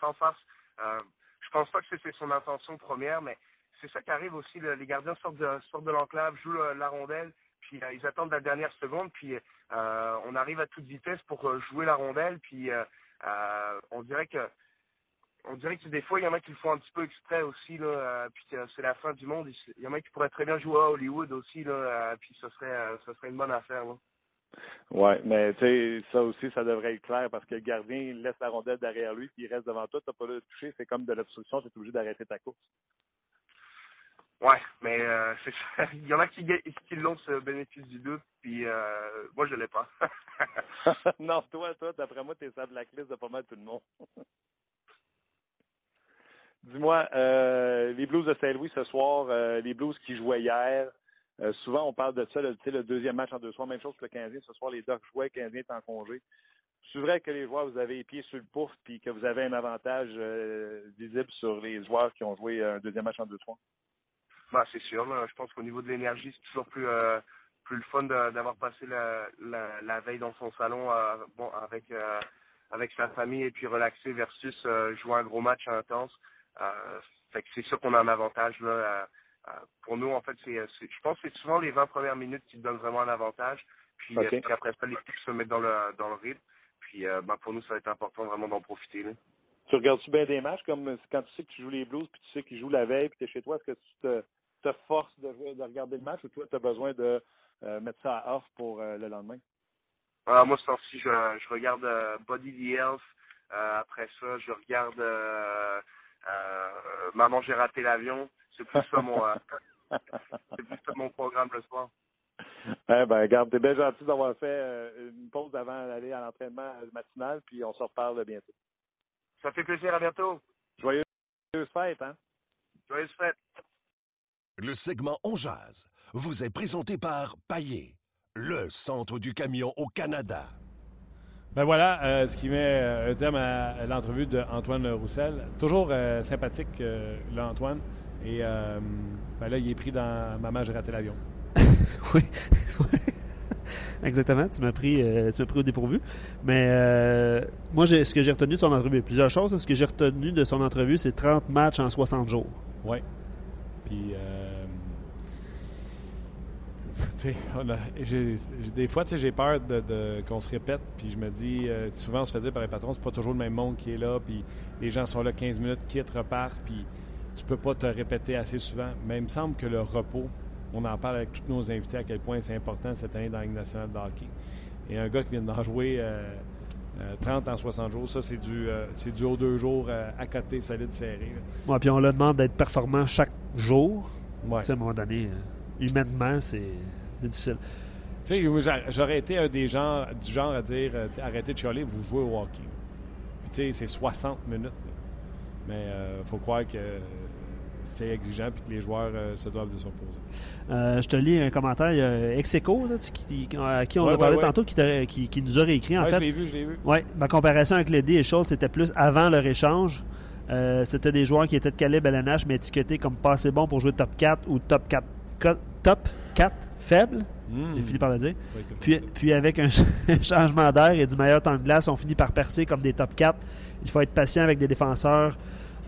sans farce, euh, je pense pas que c'était son intention première, mais c'est ça qui arrive aussi. les gardiens sortent de, sortent de l'enclave, jouent la, rondelle, puis euh, ils attendent la dernière seconde, puis euh, on arrive à toute vitesse pour euh, jouer la rondelle, puis on dirait que on dirait que des fois, il y en a qui le font un petit peu exprès aussi, là, euh, puis que c'est la fin du monde. Il y en a qui pourraient très bien jouer à Hollywood aussi, là, euh, puis ce serait, euh, ce serait une bonne affaire. Là. Ouais, mais tu sais, ça aussi, ça devrait être clair parce que le gardien il laisse la rondelle derrière lui, puis il reste devant toi, tu n'as pas le toucher, c'est comme de l'obstruction, tu es obligé d'arrêter ta course. Ouais, mais il y en a qui, qui l'ont ce bénéfice du doute, puis euh, moi je l'ai pas. non, toi, toi, d'après moi, tu es sur la blacklist de pas mal tout le monde. Dis-moi, euh, les Blues de Saint-Louis ce soir, euh, les Blues qui jouaient hier, Euh, souvent, on parle de ça, le, le deuxième match en deux soirs. Même chose pour le Canadien. Ce soir, les Ducks jouaient, le Canadien est en congé. C'est vrai que les joueurs, vous avez les pieds sur le pouf puis que vous avez un avantage visible sur les joueurs qui ont joué un deuxième match en deux soirs? Bah, c'est sûr. Je pense qu'au niveau de l'énergie, c'est toujours plus, plus le fun d'avoir passé la, la, veille dans son salon avec, avec sa famille et puis relaxer versus jouer un gros match intense. Que c'est sûr qu'on a un avantage. Là, pour nous, en fait, c'est, je pense que c'est souvent les 20 premières minutes qui donnent vraiment un avantage. Puis, okay. puis après ça, les l'équipe se met dans le, dans le rythme. Puis bah, pour nous, ça va être important vraiment d'en profiter. Là. Tu regardes-tu bien des matchs comme quand tu sais que tu joues les Blues puis tu sais qu'ils jouent la veille puis tu es chez toi, est-ce que tu te, te force de, de, regarder le match ou toi tu as besoin de euh, mettre ça à off pour euh, le lendemain? Ah, moi, c'est aussi, je, je regarde euh, Body the Health. après ça, je regarde Maman, j'ai raté l'avion. C'est plus ça mon, c'est plus ça mon programme le soir. Eh ben, regarde, t'es bien gentil d'avoir fait une pause avant d'aller à l'entraînement matinal, puis on se reparle bientôt. Ça fait plaisir, à bientôt. Joyeuse fête, hein? Joyeuse fête. Le segment On Jazz vous est présenté par Paillé, le centre du camion au Canada. Ben voilà, euh, ce qui met euh, un terme à, l'entrevue d'Antoine Roussel. Toujours euh, sympathique, euh, là, Antoine. Et ben là, il est pris dans Maman, j'ai raté l'avion. oui. Exactement. Tu m'as pris, tu pris au dépourvu. Mais moi, ce que j'ai retenu de son entrevue, plusieurs choses. Ce que j'ai retenu de son entrevue, c'est 30 matchs en 60 jours. Oui. Puis, euh, on a, des fois, j'ai peur de, qu'on se répète, puis je me dis, euh, souvent on se fait dire par les patrons, c'est pas toujours le même monde qui est là, puis les gens sont là 15 minutes, quittent, repartent, puis tu peux pas te répéter assez souvent. Mais il me semble que le repos, on en parle avec tous nos invités à quel point c'est important cette année dans la Ligue nationale de hockey. Et un gars qui vient d'en jouer euh, 30 en 60 jours, ça, c'est du, euh, c'est du haut deux jours euh, à côté, solide, serré. Ouais, puis on leur demande d'être performant chaque jour. Ouais. à un moment donné, euh, humainement, c'est, difficile. Tu sais, j'aurais été un des gens du genre à dire arrêtez de chialer, vous jouez au hockey. tu sais, c'est 60 minutes. Mais il faut croire que c'est exigeant et que les joueurs se doivent de s'opposer. Euh, je te lis un commentaire. Il y a Execo, qui, à qui on a parlé tantôt, qui, qui, nous a réécrit. En fait, je l'ai vu, je l'ai vu. Ouais, ma comparaison avec Ledy et Schultz, c'était plus avant leur échange. Euh, c'était des joueurs qui étaient de calibre LNH, mais étiquetés comme pas assez bons pour jouer top 4 ou top 4, top 4 faible. Hmm. J'ai fini par le dire. puis, puis avec un changement d'air et du meilleur temps de glace, on finit par percer comme des top 4. Il faut être patient avec des défenseurs.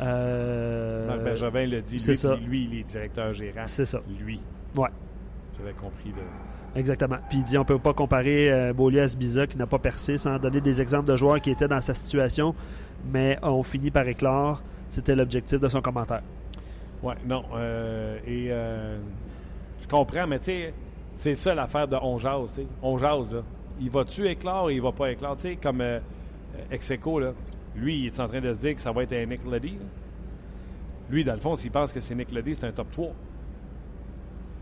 Euh, Marc Bergevin l'a dit. Lui, ça. lui, il est directeur gérant. C'est ça. Lui. Ouais. J'avais compris. Exactement. Puis il dit on peut pas comparer euh, Beaulieu à Sbiza qui n'a pas percé sans donner des exemples de joueurs qui étaient dans sa situation, mais ont fini par éclore. C'était l'objectif de son commentaire. Ouais, non. Euh, et euh, comprends, mais tu sais, c'est ça l'affaire de on jase. On jase, là. Il va-tu éclore ou il va pas éclore? Tu sais, comme Execo, là. Lui, il est en train de se dire que ça va être un Nick Leddy. Lui, dans le fond, s'il pense que c'est Nick Leddy, c'est un top 3.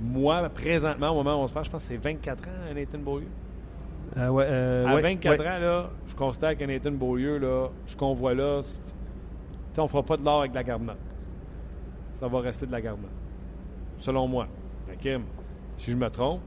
Moi, présentement, au moment où on se parle, je pense que c'est 24 ans, Nathan Beaulieu. Euh, ouais, euh, à 24 ans, là, je constate que Nathan Beaulieu, là, ce qu'on voit là, on ne fera pas de l'or avec de la garde Ça va rester de la garde Selon moi. Kim, si je me trompe,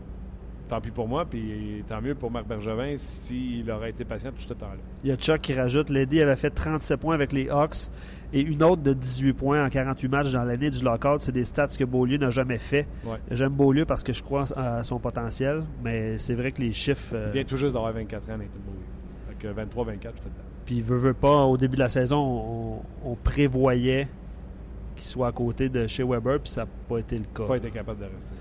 tant pis pour moi, puis tant mieux pour Marc Bergevin s'il aurait été patient tout ce temps-là. Il y a Chuck qui rajoute Lady avait fait 37 points avec les Hawks et une autre de 18 points en 48 matchs dans l'année du lockout. C'est des stats que Beaulieu n'a jamais fait. J'aime Beaulieu parce que je crois à son potentiel, mais c'est vrai que les chiffres. Il vient tout juste d'avoir 24 ans, Nathan Beaulieu. Fait 23-24, peut-être. Puis il veut, veut pas, au début de la saison, on, prévoyait qu'il soit à côté de chez Weber, puis ça n'a pas été le cas. Pas été capable de rester.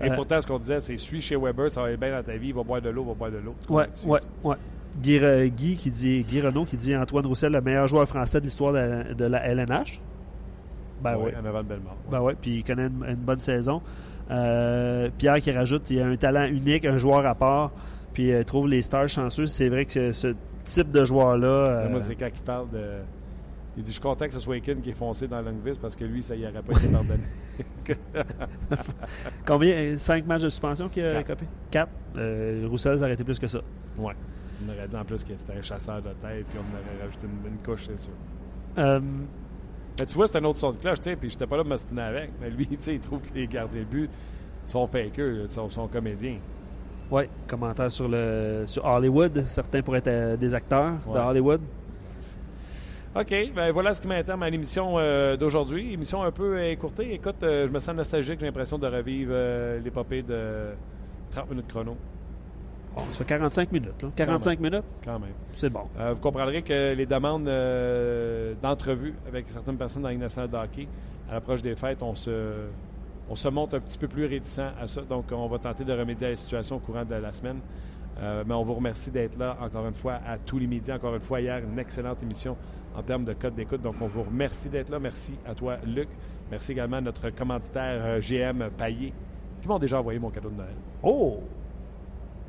Et euh, pourtant, ce qu'on disait, c'est suis chez Weber, ça va aller bien dans ta vie, il va boire de l'eau, il va boire de l'eau. Ouais, ouais, ouais. Guy, Guy, qui dit, Guy Renault qui dit Antoine Roussel, le meilleur joueur français de l'histoire de, la LNH. Ben oui. En avant de Bellemare. Ben oui, puis il connaît une, bonne saison. Euh, Pierre qui rajoute il a un talent unique, un joueur à part, puis il trouve les stars chanceux. C'est vrai que ce type de joueur-là. Moi, euh, c'est quand il parle de. Il dit Je suis content que ce soit Aiken qui est foncé dans Longvis parce que lui, ça y aurait pas été pardonné. Combien Cinq matchs de suspension qu'il a copé Quatre. Euh, Roussel a arrêté plus que ça. Ouais. On aurait dit en plus que c'était un chasseur de tête, puis on aurait rajouté une, couche, c'est sûr. Euh, mais tu vois, c'est un autre son de cloche, tu sais, puis j'étais pas là pour m'ostiner avec. Mais lui, tu sais, il trouve que les gardiens de but, sont fakers, sont, sont comédiens. Oui, commentaire sur le sur Hollywood. Certains pourraient être euh, des acteurs de. Hollywood. OK, ben voilà ce qui m'intéresse à l'émission euh, d'aujourd'hui. Émission un peu écourtée. Écoute, euh, je me sens nostalgique, j'ai l'impression de revivre euh, l'épopée de 30 minutes chrono, Bon, ça fait 45 minutes. là. 45 minutes, quand même. c'est bon. Vous comprendrez que les demandes d'entrevue avec certaines personnes dans la Ligue nationale de hockey, à l'approche des fêtes, on se, on se montre un petit peu plus réticent à ça. Donc, on va tenter de remédier à la situation au courant de la semaine. Mais on vous remercie d'être là encore une fois à tous les médias. Encore une fois, hier, une excellente émission en termes de code d'écoute. Donc, on vous remercie d'être là. Merci à toi, Luc. Merci également à notre commanditaire euh, GM Paillé, qui m'ont déjà envoyé mon cadeau de Noël. Oh!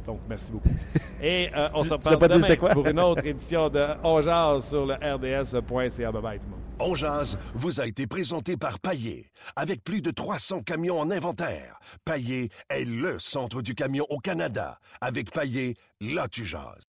Donc, merci beaucoup. Et euh, on se reparle dit demain quoi? pour une autre édition de On Jase sur le rds.ca. Bye bye tout le monde. On jase vous a été présenté par Paillé. Avec plus de 300 camions en inventaire, Paillé est le centre du camion au Canada. Avec Paillé, là tu jases.